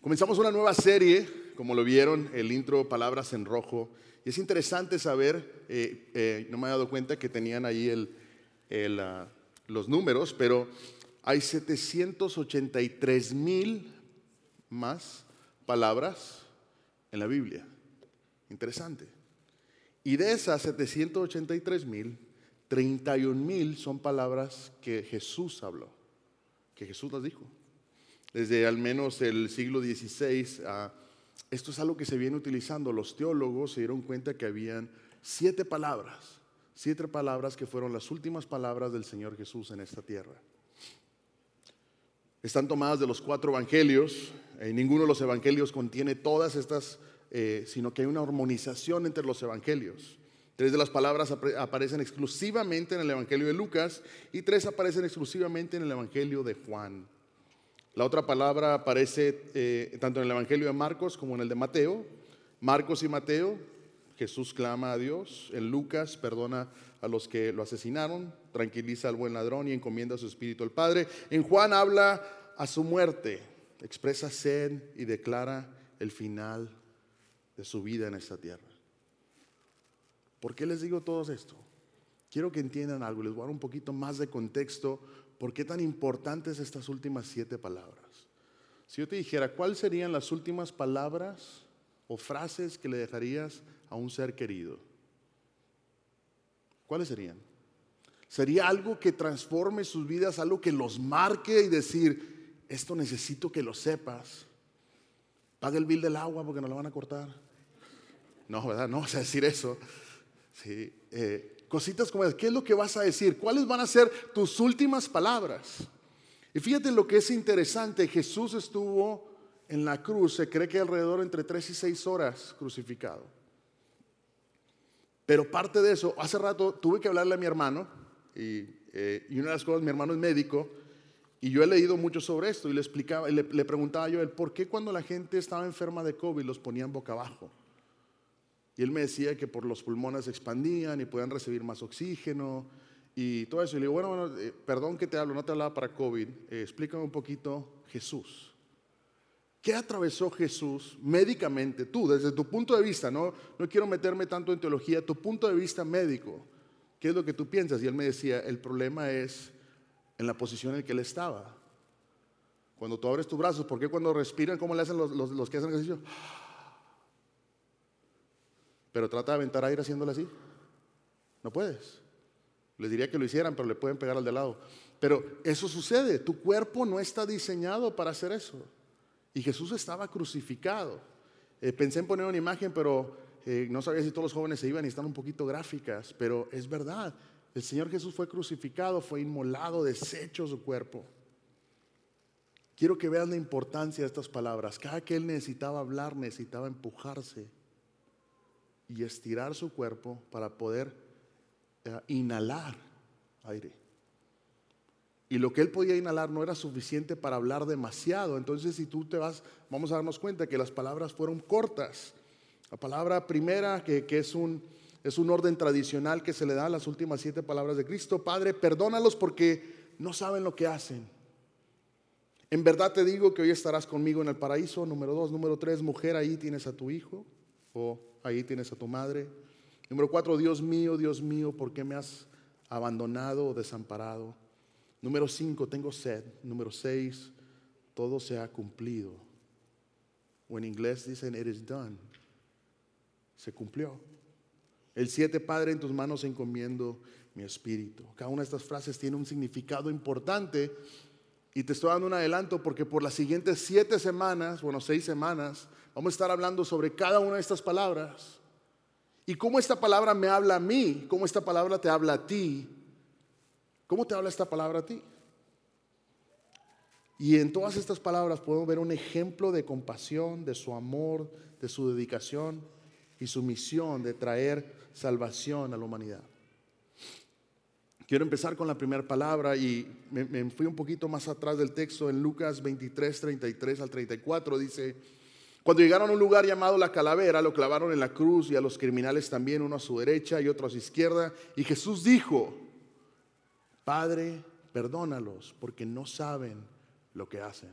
Comenzamos una nueva serie, como lo vieron, el intro Palabras en Rojo. Y es interesante saber, eh, eh, no me he dado cuenta que tenían ahí el, ah, los números, pero hay 783 mil más palabras en la Biblia. Interesante. Y de esas 783 mil, 31 mil son palabras que Jesús habló, que Jesús las dijo desde al menos el siglo XVI. Ah, esto es algo que se viene utilizando. Los teólogos se dieron cuenta que habían siete palabras, siete palabras que fueron las últimas palabras del Señor Jesús en esta tierra. Están tomadas de los cuatro evangelios. Eh, ninguno de los evangelios contiene todas estas, eh, sino que hay una armonización entre los evangelios. Tres de las palabras aparecen exclusivamente en el Evangelio de Lucas y tres aparecen exclusivamente en el Evangelio de Juan. La otra palabra aparece eh, tanto en el Evangelio de Marcos como en el de Mateo. Marcos y Mateo, Jesús clama a Dios. En Lucas perdona a los que lo asesinaron, tranquiliza al buen ladrón y encomienda su espíritu al Padre. En Juan habla a su muerte, expresa sed y declara el final de su vida en esta tierra. ¿Por qué les digo todo esto? Quiero que entiendan algo, les voy a dar un poquito más de contexto ¿por qué tan importantes estas últimas siete palabras? Si yo te dijera, ¿cuáles serían las últimas palabras o frases que le dejarías a un ser querido? ¿Cuáles serían? Sería algo que transforme sus vidas, algo que los marque y decir, esto necesito que lo sepas. Paga el bill del agua porque no lo van a cortar. No, ¿verdad? No vas a decir eso. Sí, eh, Cositas como. ¿Qué es lo que vas a decir? ¿Cuáles van a ser tus últimas palabras? Y fíjate lo que es interesante. Jesús estuvo en la cruz, se cree que alrededor entre tres y seis horas crucificado. Pero parte de eso, hace rato tuve que hablarle a mi hermano, y, eh, una de las cosas, mi hermano es médico, y yo he leído mucho sobre esto, y le explicaba, le, le preguntaba yo, ¿por qué cuando la gente estaba enferma de COVID los ponían boca abajo? Y él me decía que por los pulmones se expandían y podían recibir más oxígeno y todo eso. Y le digo, bueno, eh, perdón que te hablo, no te hablaba para COVID. Eh, explícame un poquito Jesús. ¿Qué atravesó Jesús médicamente? Tú, desde tu punto de vista, no, no quiero meterme tanto en teología, tu punto de vista médico. ¿Qué es lo que tú piensas? Y él me decía, el problema es en la posición en que él estaba. Cuando tú abres tus brazos, ¿por qué cuando respiran, cómo le hacen los, los, los que hacen ejercicio? Pero trata de aventar aire haciéndolo así. No puedes. Les diría que lo hicieran, pero le pueden pegar al de lado. Pero eso sucede. Tu cuerpo no está diseñado para hacer eso. Y Jesús estaba crucificado. Eh, pensé en poner una imagen, pero eh, no sabía si todos los jóvenes se iban y están un poquito gráficas. Pero es verdad. El Señor Jesús fue crucificado, fue inmolado, deshecho su cuerpo. Quiero que vean la importancia de estas palabras. Cada que Él necesitaba hablar, necesitaba empujarse y estirar su cuerpo para poder eh, inhalar aire. Y lo que él podía inhalar no era suficiente para hablar demasiado. Entonces, si tú te vas, vamos a darnos cuenta que las palabras fueron cortas. La palabra primera, que, es, un, es un orden tradicional que se le da a las últimas siete palabras de Cristo, Padre, perdónalos porque no saben lo que hacen. En verdad te digo que hoy estarás conmigo en el paraíso. Número dos, número tres, mujer, ahí tienes a tu hijo. O ahí tienes a tu madre. Número cuatro, Dios mío, Dios mío, ¿por qué me has abandonado o desamparado? Número cinco, tengo sed. Número seis, todo se ha cumplido. O en inglés dicen, it is done. Se cumplió. El siete, Padre, en tus manos encomiendo mi espíritu. Cada una de estas frases tiene un significado importante y te estoy dando un adelanto porque por las siguientes siete semanas, bueno, seis semanas, vamos a estar hablando sobre cada una de estas palabras. Y cómo esta palabra me habla a mí, cómo esta palabra te habla a ti. ¿Cómo te habla esta palabra a ti? Y en todas estas palabras podemos ver un ejemplo de compasión, de su amor, de su dedicación y su misión de traer salvación a la humanidad. Quiero empezar con la primera palabra y me, fui un poquito más atrás del texto en Lucas 23, 33 al 34. Dice, cuando llegaron a un lugar llamado la calavera, lo clavaron en la cruz y a los criminales también, uno a su derecha y otro a su izquierda. Y Jesús dijo, Padre, perdónalos porque no saben lo que hacen.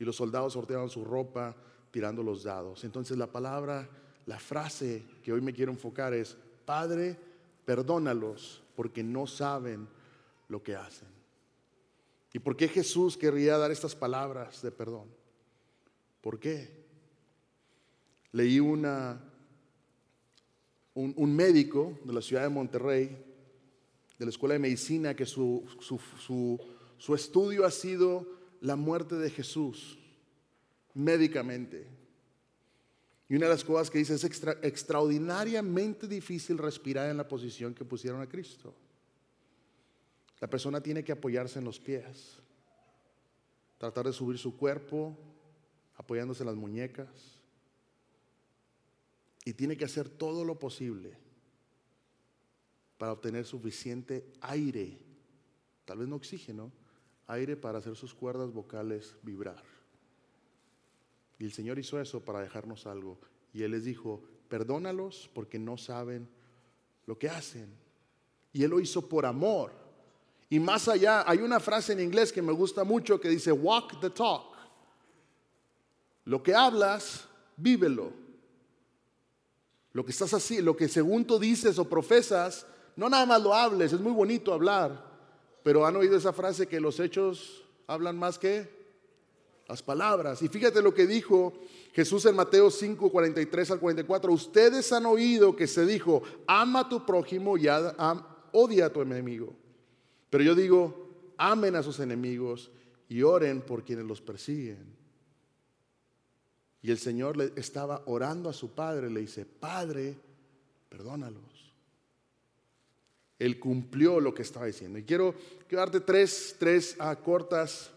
Y los soldados sorteaban su ropa tirando los dados. Entonces la palabra, la frase que hoy me quiero enfocar es, Padre, perdónalos porque no saben lo que hacen. ¿Y por qué Jesús querría dar estas palabras de perdón? ¿Por qué? Leí una, un, médico de la ciudad de Monterrey, de la Escuela de Medicina, que su, su estudio ha sido la muerte de Jesús médicamente. Y una de las cosas que dice es extraordinariamente difícil respirar en la posición que pusieron a Cristo. La persona tiene que apoyarse en los pies, tratar de subir su cuerpo apoyándose en las muñecas y tiene que hacer todo lo posible para obtener suficiente aire, tal vez no oxígeno, aire para hacer sus cuerdas vocales vibrar. Y el Señor hizo eso para dejarnos algo. Y Él les dijo, perdónalos porque no saben lo que hacen. Y Él lo hizo por amor. Y más allá, hay una frase en inglés que me gusta mucho que dice, walk the talk. Lo que hablas, vívelo. Lo que estás así, lo que según tú dices o profesas, no nada más lo hables, es muy bonito hablar, pero han oído esa frase que los hechos hablan más que las palabras. Y fíjate lo que dijo Jesús en Mateo 5, 43 al 44. Ustedes han oído que se dijo, ama a tu prójimo y odia a tu enemigo. Pero yo digo, amen a sus enemigos y oren por quienes los persiguen. Y el Señor le estaba orando a su padre, le dice, Padre, perdónalos. Él cumplió lo que estaba diciendo. Y quiero, darte tres, tres uh, cortas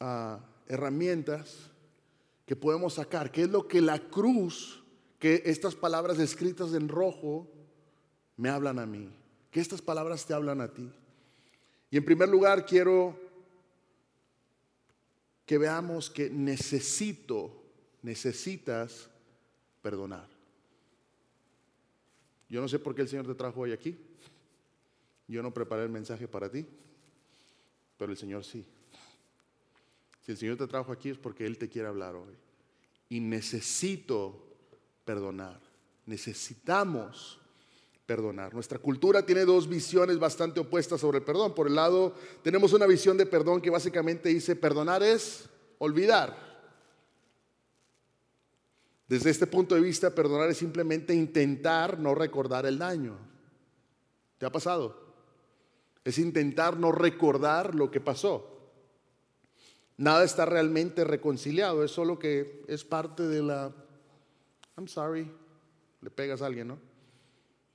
uh, herramientas que podemos sacar, que es lo que la cruz, que estas palabras escritas en rojo me hablan a mí, que estas palabras te hablan a ti. Y en primer lugar quiero que veamos que necesito, necesitas perdonar. Yo no sé por qué el Señor te trajo hoy aquí. Yo no preparé el mensaje para ti, pero el Señor sí. Si el Señor te trajo aquí es porque Él te quiere hablar hoy. Y necesito perdonar. Necesitamos perdonar. Nuestra cultura tiene dos visiones bastante opuestas sobre el perdón. Por el lado, tenemos una visión de perdón que básicamente dice, perdonar es olvidar. Desde este punto de vista, perdonar es simplemente intentar no recordar el daño. ¿Te ha pasado? Es intentar no recordar lo que pasó. Nada está realmente reconciliado, es solo que es parte de la, I'm sorry, le pegas a alguien, ¿no?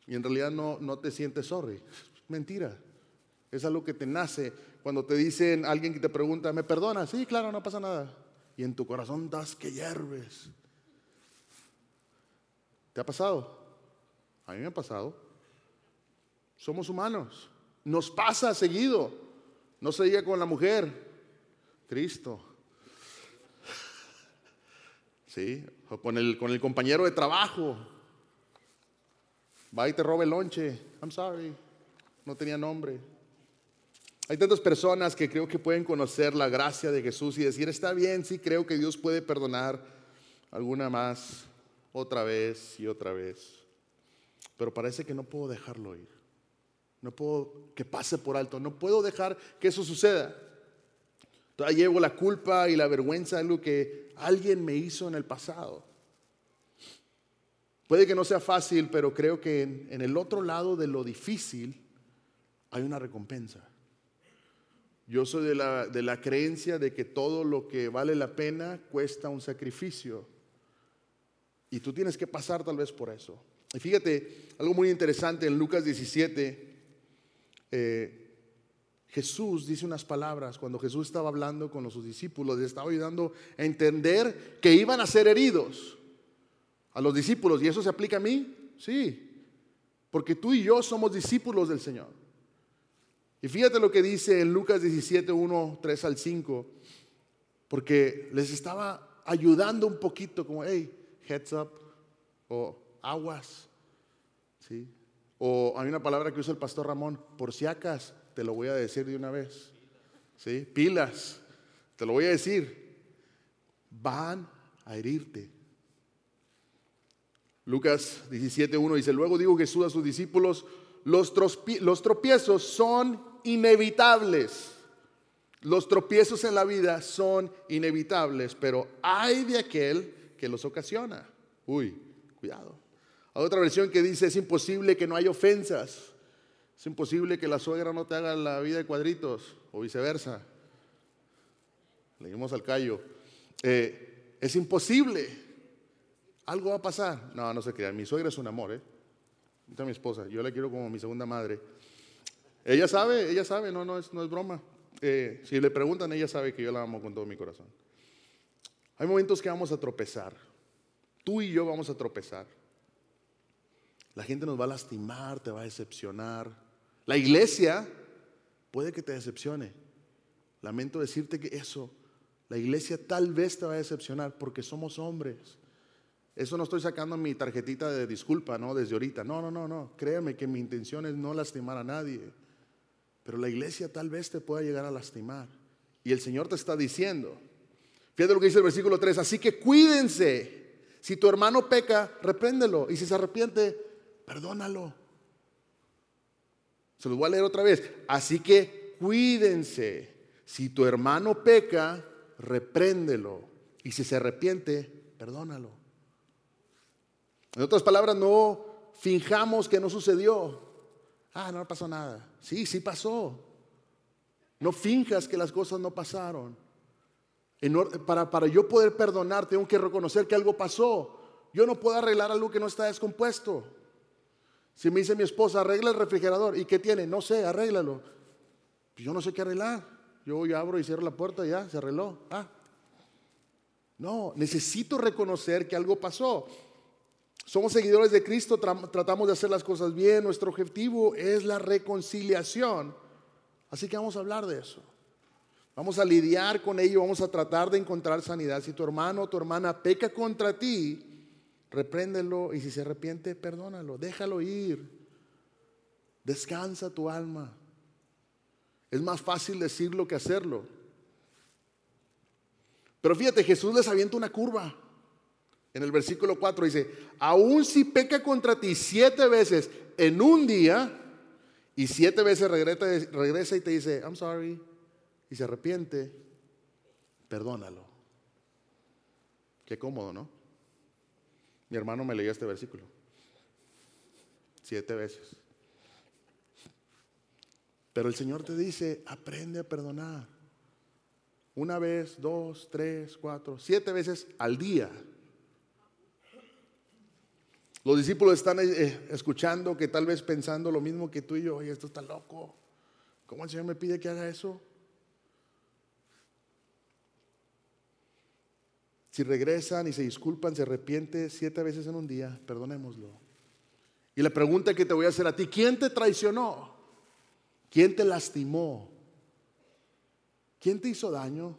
Y en realidad no, no te sientes sorry. Mentira. Es algo que te nace. Cuando te dicen, alguien que te pregunta, ¿me perdona? Sí, claro, no pasa nada. Y en tu corazón das que hierves. ¿Te ha pasado? A mí me ha pasado. Somos humanos. Nos pasa seguido. No se diga con la mujer. Cristo. ¿Sí? O con el, con el compañero de trabajo. Va y te roba el lonche. I'm sorry. No tenía nombre. Hay tantas personas que creo que pueden conocer la gracia de Jesús y decir, está bien, sí creo que Dios puede perdonar alguna más, otra vez y otra vez. Pero parece que no puedo dejarlo ir. No puedo que pase por alto. No puedo dejar que eso suceda. Todavía llevo la culpa y la vergüenza de lo que alguien me hizo en el pasado. Puede que no sea fácil, pero creo que en, el otro lado de lo difícil hay una recompensa. Yo soy de la, de la creencia de que todo lo que vale la pena cuesta un sacrificio. Y tú tienes que pasar tal vez por eso. Y fíjate, algo muy interesante en Lucas 17, eh, Jesús dice unas palabras cuando Jesús estaba hablando con sus discípulos, les estaba ayudando a entender que iban a ser heridos a los discípulos. ¿Y eso se aplica a mí? Sí, porque tú y yo somos discípulos del Señor. Y fíjate lo que dice en Lucas 17, 1, 3 al 5, porque les estaba ayudando un poquito, como, hey, heads up, o aguas, ¿sí? O hay una palabra que usa el pastor Ramón, por si acaso te lo voy a decir de una vez. ¿Sí? Pilas, te lo voy a decir. van a herirte. Lucas 17.1 dice, luego digo Jesús a sus discípulos, los, los tropiezos son inevitables. Los tropiezos en la vida son inevitables, pero hay de aquel que los ocasiona. Uy, cuidado. Hay otra versión que dice, es imposible que no haya ofensas. Es imposible que la suegra no te haga la vida de cuadritos o viceversa. Leímos al callo. Eh, es imposible. Algo va a pasar. No, no se crean. Mi suegra es un amor, ¿eh? Esta mi esposa. Yo la quiero como mi segunda madre. Ella sabe, ella sabe, no, no es, no es broma. Eh, si le preguntan, ella sabe que yo la amo con todo mi corazón. Hay momentos que vamos a tropezar. Tú y yo vamos a tropezar. La gente nos va a lastimar, te va a decepcionar. La iglesia puede que te decepcione. Lamento decirte que eso, la iglesia tal vez te va a decepcionar porque somos hombres. Eso no estoy sacando mi tarjetita de disculpa, ¿no? Desde ahorita. No, no, no, no. Créeme que mi intención es no lastimar a nadie. Pero la iglesia tal vez te pueda llegar a lastimar. Y el Señor te está diciendo. Fíjate lo que dice el versículo 3. Así que cuídense. Si tu hermano peca, repréndelo. Y si se arrepiente, perdónalo. Se los voy a leer otra vez. Así que cuídense. Si tu hermano peca, repréndelo. Y si se arrepiente, perdónalo. En otras palabras, no finjamos que no sucedió. Ah, no pasó nada. Sí, sí pasó. No finjas que las cosas no pasaron. Para, para yo poder perdonar, tengo que reconocer que algo pasó. Yo no puedo arreglar algo que no está descompuesto. Si me dice mi esposa, arregla el refrigerador, ¿y qué tiene? No sé, arréglalo. Pues yo no sé qué arreglar. Yo abro y cierro la puerta, y ya, se arregló. Ah. No, necesito reconocer que algo pasó. Somos seguidores de Cristo, tratamos de hacer las cosas bien, nuestro objetivo es la reconciliación. Así que vamos a hablar de eso. Vamos a lidiar con ello, vamos a tratar de encontrar sanidad. Si tu hermano o tu hermana peca contra ti, repréndelo y si se arrepiente, perdónalo, déjalo ir. Descansa tu alma. Es más fácil decirlo que hacerlo. Pero fíjate, Jesús les avienta una curva. En el versículo 4 dice, aun si peca contra ti siete veces en un día, y siete veces regresa, regresa y te dice, I'm sorry, y se arrepiente, perdónalo. Qué cómodo, ¿no? Mi hermano me leía este versículo. Siete veces. Pero el Señor te dice, aprende a perdonar. Una vez, dos, tres, cuatro, siete veces al día. Los discípulos están eh, escuchando que tal vez pensando lo mismo que tú y yo, oye, esto está loco. ¿Cómo el Señor me pide que haga eso? Si regresan y se disculpan, se arrepiente siete veces en un día, perdonémoslo. Y la pregunta que te voy a hacer a ti, ¿quién te traicionó? ¿Quién te lastimó? ¿Quién te hizo daño?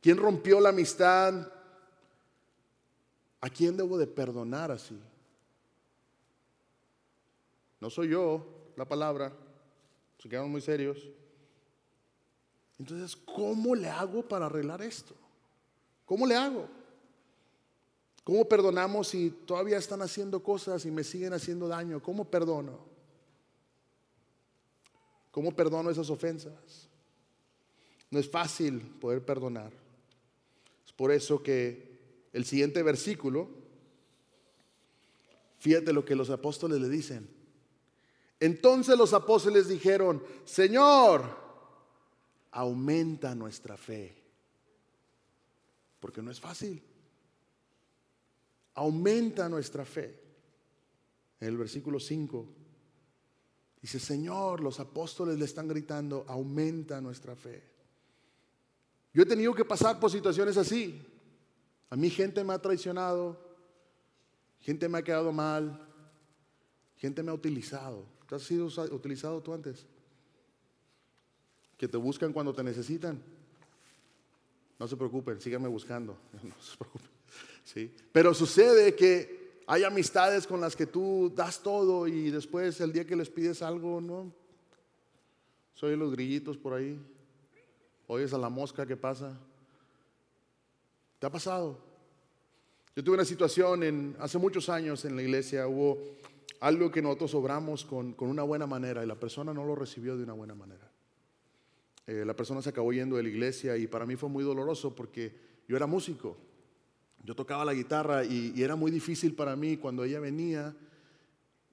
¿Quién rompió la amistad? ¿A quién debo de perdonar así? No soy yo la palabra, se quedan muy serios. Entonces, ¿cómo le hago para arreglar esto? ¿Cómo le hago? ¿Cómo perdonamos si todavía están haciendo cosas y me siguen haciendo daño? ¿Cómo perdono? ¿Cómo perdono esas ofensas? No es fácil poder perdonar. Es por eso que el siguiente versículo, fíjate lo que los apóstoles le dicen. Entonces los apóstoles dijeron, Señor, aumenta nuestra fe. Porque no es fácil. Aumenta nuestra fe. En el versículo 5 dice, Señor, los apóstoles le están gritando, aumenta nuestra fe. Yo he tenido que pasar por situaciones así. A mí gente me ha traicionado, gente me ha quedado mal, gente me ha utilizado. ¿Te has sido utilizado tú antes? Que te buscan cuando te necesitan. No se preocupen, síganme buscando. No se preocupen. ¿Sí? Pero sucede que hay amistades con las que tú das todo y después el día que les pides algo, no. Soy los grillitos por ahí. Oyes a la mosca que pasa. ¿Te ha pasado? Yo tuve una situación en, hace muchos años en la iglesia, hubo algo que nosotros obramos con, una buena manera y la persona no lo recibió de una buena manera. Eh, la persona se acabó yendo de la iglesia y para mí fue muy doloroso porque yo era músico, yo tocaba la guitarra y, y era muy difícil para mí cuando ella venía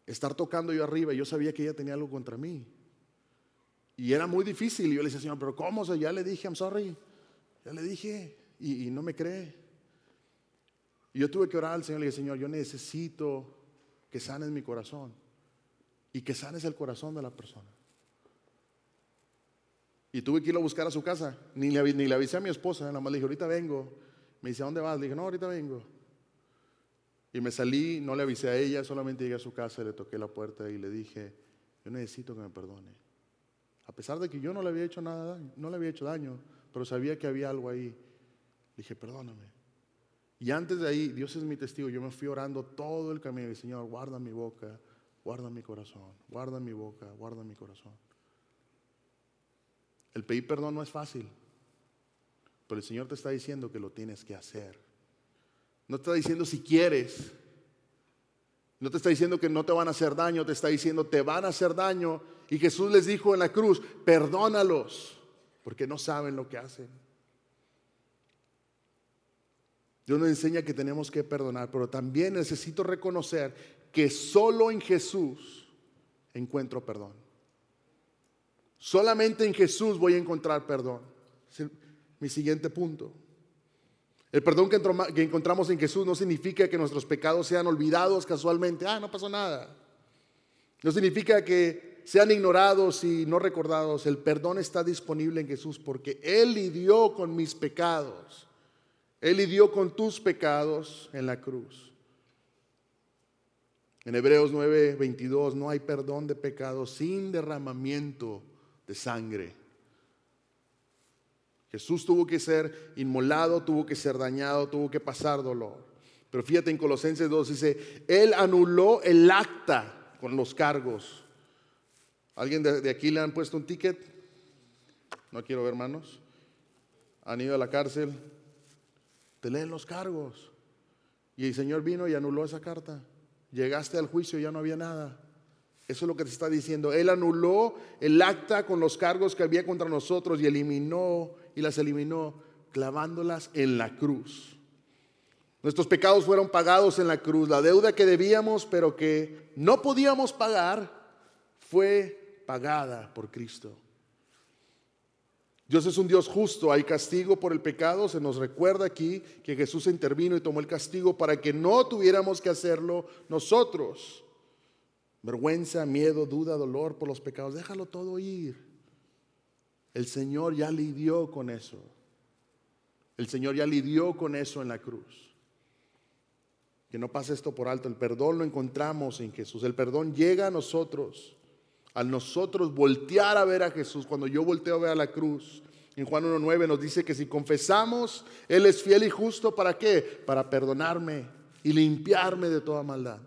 estar tocando yo arriba y yo sabía que ella tenía algo contra mí. Y era muy difícil. Y yo le decía, Señor, pero ¿cómo? ya le dije, I'm sorry. Ya le dije. Y, no me cree. Y yo tuve que orar al Señor. Le dije, Señor, yo necesito que sanes mi corazón. Y que sanes el corazón de la persona. Y tuve que ir a buscar a su casa. Ni le, ni le avisé a mi esposa. Nada más le dije, ahorita vengo. Me dice, ¿a dónde vas? Le dije, no, ahorita vengo. Y me salí, no le avisé a ella, solamente llegué a su casa, le toqué la puerta y le dije, yo necesito que me perdone. A pesar de que yo no le había hecho nada, no le había hecho daño, pero sabía que había algo ahí. Le dije, perdóname. Y antes de ahí, Dios es mi testigo, yo me fui orando todo el camino. Y Señor, guarda mi boca, guarda mi corazón, guarda mi boca, guarda mi corazón. El pedir perdón no es fácil, pero el Señor te está diciendo que lo tienes que hacer. No te está diciendo si quieres, no te está diciendo que no te van a hacer daño, te está diciendo te van a hacer daño. Y Jesús les dijo en la cruz, perdónalos, porque no saben lo que hacen. Dios nos enseña que tenemos que perdonar, pero también necesito reconocer que solo en Jesús encuentro perdón. Solamente en Jesús voy a encontrar perdón. Es mi siguiente punto. El perdón que encontramos en Jesús no significa que nuestros pecados sean olvidados casualmente. Ah, no pasó nada. No significa que sean ignorados y no recordados. El perdón está disponible en Jesús porque Él lidió con mis pecados. Él lidió con tus pecados en la cruz. En Hebreos 9:22 no hay perdón de pecados sin derramamiento de sangre. Jesús tuvo que ser inmolado, tuvo que ser dañado, tuvo que pasar dolor. Pero fíjate en Colosenses 2 dice, Él anuló el acta con los cargos. ¿Alguien de, aquí le han puesto un ticket? No quiero ver manos. Han ido a la cárcel. Te leen los cargos. Y el Señor vino y anuló esa carta. Llegaste al juicio y ya no había nada. Eso es lo que te está diciendo. Él anuló el acta con los cargos que había contra nosotros y eliminó y las eliminó clavándolas en la cruz. Nuestros pecados fueron pagados en la cruz. La deuda que debíamos pero que no podíamos pagar fue pagada por Cristo. Dios es un Dios justo, hay castigo por el pecado, se nos recuerda aquí que Jesús intervino y tomó el castigo para que no tuviéramos que hacerlo nosotros. Vergüenza, miedo, duda, dolor por los pecados, déjalo todo ir. El Señor ya lidió con eso. El Señor ya lidió con eso en la cruz. Que no pase esto por alto. El perdón lo encontramos en Jesús. El perdón llega a nosotros. Al nosotros voltear a ver a Jesús. Cuando yo volteo a ver a la cruz. En Juan 1.9 nos dice que si confesamos, Él es fiel y justo. ¿Para qué? Para perdonarme y limpiarme de toda maldad.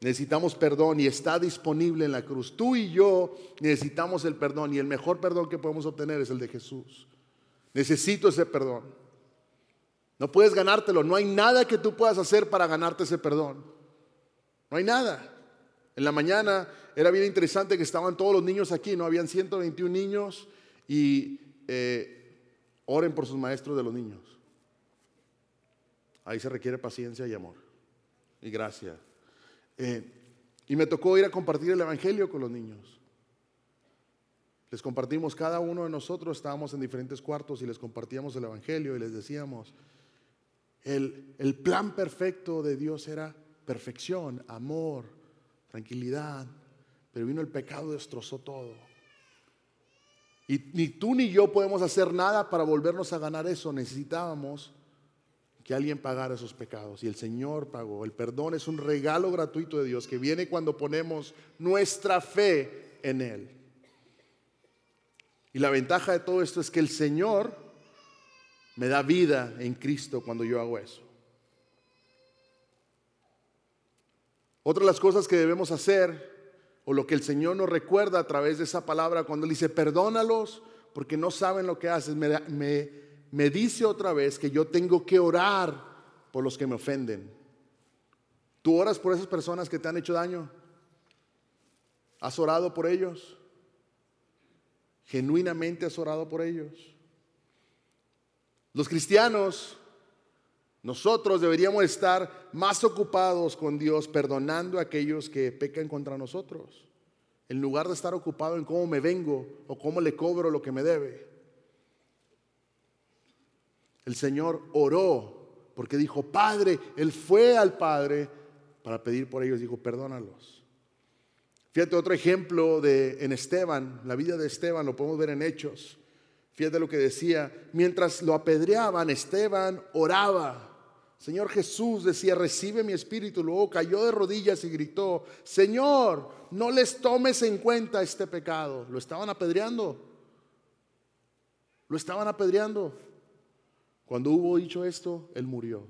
Necesitamos perdón y está disponible en la cruz. Tú y yo necesitamos el perdón y el mejor perdón que podemos obtener es el de Jesús. Necesito ese perdón. No puedes ganártelo. No hay nada que tú puedas hacer para ganarte ese perdón. No hay nada. En la mañana era bien interesante que estaban todos los niños aquí, ¿no? Habían 121 niños y eh, oren por sus maestros de los niños. Ahí se requiere paciencia y amor y gracia. Eh, y me tocó ir a compartir el Evangelio con los niños. Les compartimos, cada uno de nosotros estábamos en diferentes cuartos y les compartíamos el Evangelio y les decíamos, el, el plan perfecto de Dios era perfección, amor, tranquilidad, pero vino el pecado, destrozó todo. Y ni tú ni yo podemos hacer nada para volvernos a ganar eso. Necesitábamos que alguien pagara esos pecados. Y el Señor pagó. El perdón es un regalo gratuito de Dios que viene cuando ponemos nuestra fe en Él. Y la ventaja de todo esto es que el Señor me da vida en Cristo cuando yo hago eso. Otra de las cosas que debemos hacer, o lo que el Señor nos recuerda a través de esa palabra, cuando Él dice, perdónalos porque no saben lo que hacen, me me dice otra vez que yo tengo que orar por los que me ofenden. ¿Tú oras por esas personas que te han hecho daño? ¿Has orado por ellos? ¿Genuinamente has orado por ellos? Los cristianos, nosotros deberíamos estar más ocupados con Dios perdonando a aquellos que pecan contra nosotros, en lugar de estar ocupado en cómo me vengo o cómo le cobro lo que me debe. El Señor oró porque dijo, Padre, Él fue al Padre para pedir por ellos, dijo, perdónalos. Fíjate otro ejemplo de en Esteban, la vida de Esteban, lo podemos ver en Hechos. Fíjate lo que decía, mientras lo apedreaban, Esteban oraba. Señor Jesús decía, recibe mi espíritu. Luego cayó de rodillas y gritó, Señor, no les tomes en cuenta este pecado. Lo estaban apedreando. Lo estaban apedreando. Cuando hubo dicho esto, él murió.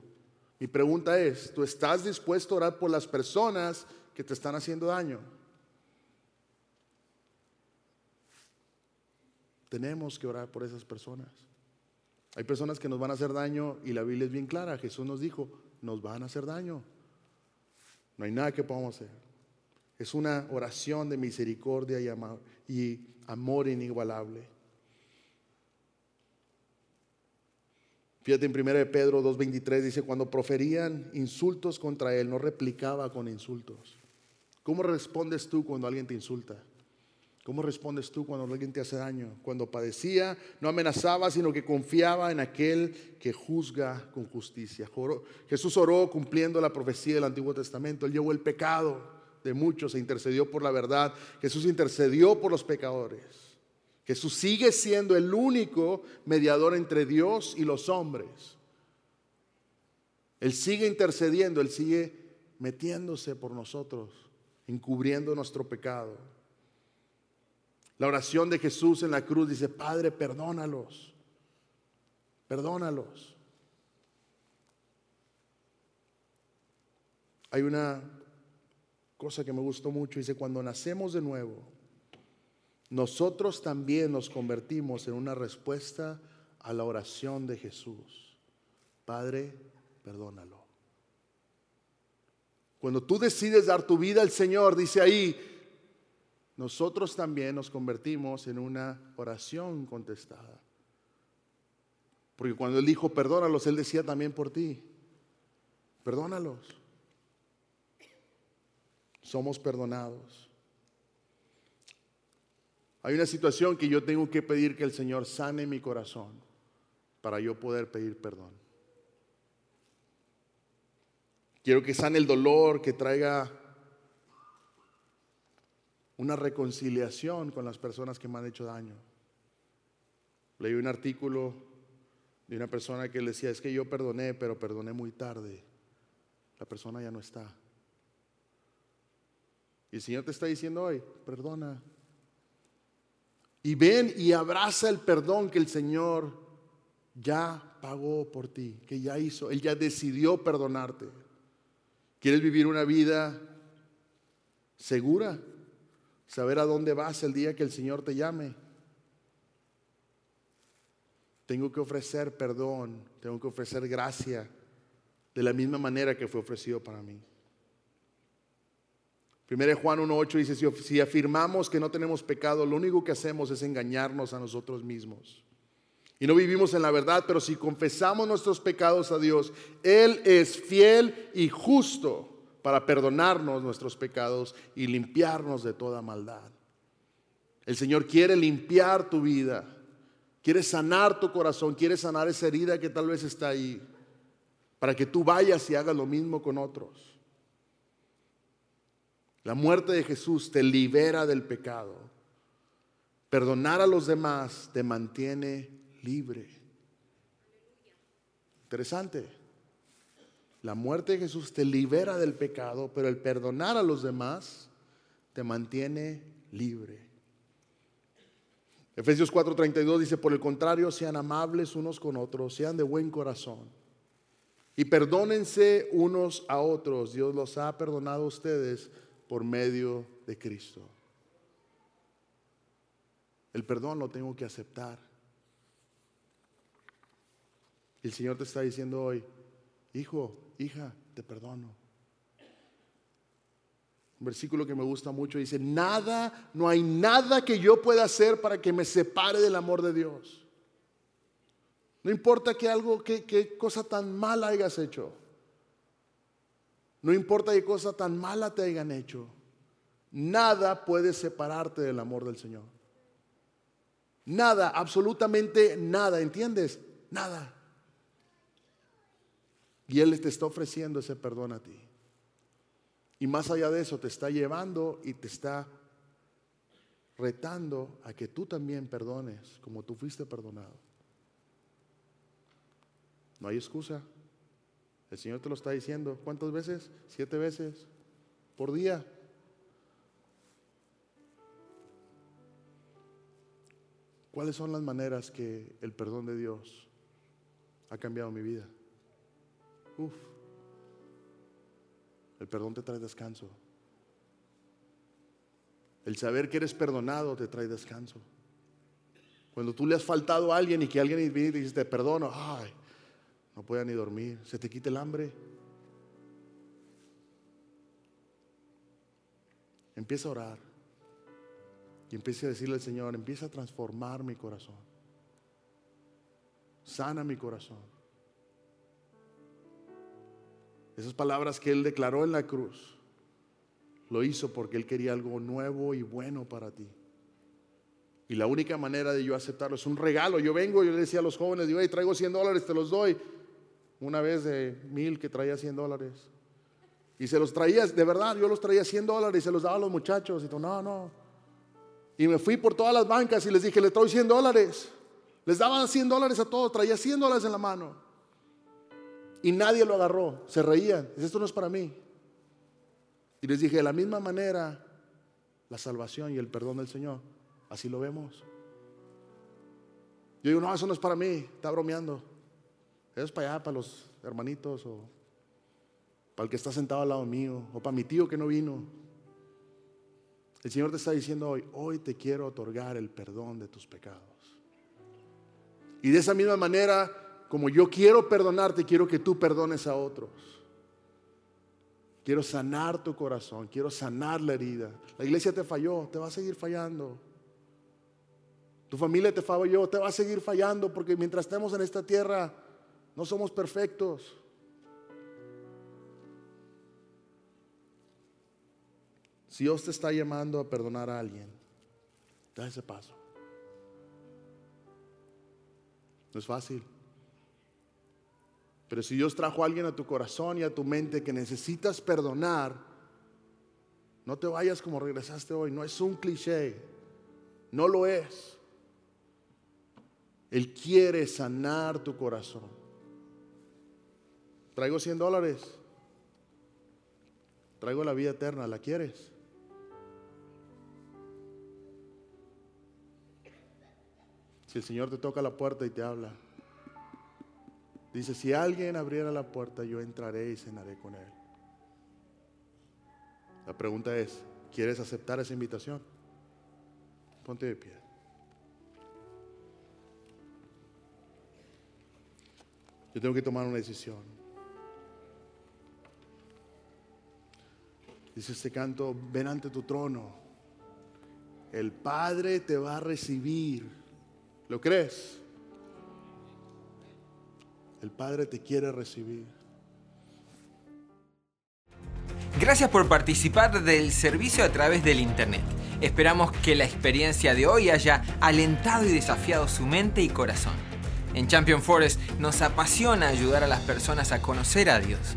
Mi pregunta es, ¿tú estás dispuesto a orar por las personas que te están haciendo daño? Tenemos que orar por esas personas. Hay personas que nos van a hacer daño y la Biblia es bien clara. Jesús nos dijo, nos van a hacer daño. No hay nada que podamos hacer. Es una oración de misericordia y amor, y amor inigualable. Fíjate en 1 de Pedro 2.23 dice, cuando proferían insultos contra él, no replicaba con insultos. ¿Cómo respondes tú cuando alguien te insulta? ¿Cómo respondes tú cuando alguien te hace daño? Cuando padecía, no amenazaba, sino que confiaba en aquel que juzga con justicia. Jesús oró cumpliendo la profecía del Antiguo Testamento. Él llevó el pecado de muchos e intercedió por la verdad. Jesús intercedió por los pecadores. Jesús sigue siendo el único mediador entre Dios y los hombres. Él sigue intercediendo, Él sigue metiéndose por nosotros, encubriendo nuestro pecado. La oración de Jesús en la cruz dice, Padre, perdónalos, perdónalos. Hay una cosa que me gustó mucho, dice, cuando nacemos de nuevo, nosotros también nos convertimos en una respuesta a la oración de Jesús. Padre, perdónalo. Cuando tú decides dar tu vida al Señor, dice ahí, nosotros también nos convertimos en una oración contestada. Porque cuando Él dijo, perdónalos, Él decía también por ti, perdónalos. Somos perdonados. Hay una situación que yo tengo que pedir que el Señor sane mi corazón para yo poder pedir perdón. Quiero que sane el dolor, que traiga una reconciliación con las personas que me han hecho daño. Leí un artículo de una persona que le decía, es que yo perdoné, pero perdoné muy tarde. La persona ya no está. Y el Señor te está diciendo hoy, perdona, y ven y abraza el perdón que el Señor ya pagó por ti, que ya hizo. Él ya decidió perdonarte. ¿Quieres vivir una vida segura? Saber a dónde vas el día que el Señor te llame. Tengo que ofrecer perdón, tengo que ofrecer gracia de la misma manera que fue ofrecido para mí. 1 Juan 1.8 dice, si afirmamos que no tenemos pecado, lo único que hacemos es engañarnos a nosotros mismos. Y no vivimos en la verdad, pero si confesamos nuestros pecados a Dios, Él es fiel y justo para perdonarnos nuestros pecados y limpiarnos de toda maldad. El Señor quiere limpiar tu vida, quiere sanar tu corazón, quiere sanar esa herida que tal vez está ahí, para que tú vayas y hagas lo mismo con otros. La muerte de Jesús te libera del pecado. Perdonar a los demás te mantiene libre. Interesante. La muerte de Jesús te libera del pecado, pero el perdonar a los demás te mantiene libre. Efesios 4:32 dice, por el contrario, sean amables unos con otros, sean de buen corazón y perdónense unos a otros. Dios los ha perdonado a ustedes por medio de Cristo. El perdón lo tengo que aceptar. El Señor te está diciendo hoy, hijo, hija, te perdono. Un versículo que me gusta mucho dice, nada, no hay nada que yo pueda hacer para que me separe del amor de Dios. No importa que algo, que, cosa tan mala hayas hecho. No importa qué cosa tan mala te hayan hecho. Nada puede separarte del amor del Señor. Nada, absolutamente nada, ¿entiendes? Nada. Y Él te está ofreciendo ese perdón a ti. Y más allá de eso, te está llevando y te está retando a que tú también perdones como tú fuiste perdonado. No hay excusa. El Señor te lo está diciendo. ¿Cuántas veces? Siete veces por día. ¿Cuáles son las maneras que el perdón de Dios ha cambiado mi vida? Uf. El perdón te trae descanso. El saber que eres perdonado te trae descanso. Cuando tú le has faltado a alguien y que alguien viene y dice te perdono, ay, no puede ni dormir, se te quita el hambre. Empieza a orar y empieza a decirle al Señor, empieza a transformar mi corazón. Sana mi corazón. Esas palabras que Él declaró en la cruz, lo hizo porque Él quería algo nuevo y bueno para ti. Y la única manera de yo aceptarlo es un regalo. Yo vengo, yo le decía a los jóvenes, digo, hey, traigo 100 dólares, te los doy. Una vez de mil que traía 100 dólares. Y se los traía, de verdad, yo los traía 100 dólares y se los daba a los muchachos. Y tú, no, no. Y me fui por todas las bancas y les dije, le traigo 100 dólares. Les daba 100 dólares a todos, traía 100 dólares en la mano. Y nadie lo agarró, se reían. Esto no es para mí. Y les dije, de la misma manera, la salvación y el perdón del Señor, así lo vemos. Yo digo, no, eso no es para mí, está bromeando. Es para allá, para los hermanitos o para el que está sentado al lado mío o para mi tío que no vino. El Señor te está diciendo hoy, hoy te quiero otorgar el perdón de tus pecados. Y de esa misma manera como yo quiero perdonarte, quiero que tú perdones a otros. Quiero sanar tu corazón, quiero sanar la herida. La iglesia te falló, te va a seguir fallando. Tu familia te falló, te va a seguir fallando porque mientras estemos en esta tierra no somos perfectos. Si Dios te está llamando a perdonar a alguien, da ese paso. No es fácil. Pero si Dios trajo a alguien a tu corazón y a tu mente que necesitas perdonar, no te vayas como regresaste hoy. No es un cliché. No lo es. Él quiere sanar tu corazón. Traigo 100 dólares. Traigo la vida eterna. ¿La quieres? Si el Señor te toca la puerta y te habla. Dice, si alguien abriera la puerta, yo entraré y cenaré con él. La pregunta es, ¿quieres aceptar esa invitación? Ponte de pie. Yo tengo que tomar una decisión. Dice este canto, ven ante tu trono. El Padre te va a recibir. ¿Lo crees? El Padre te quiere recibir. Gracias por participar del servicio a través del Internet. Esperamos que la experiencia de hoy haya alentado y desafiado su mente y corazón. En Champion Forest nos apasiona ayudar a las personas a conocer a Dios,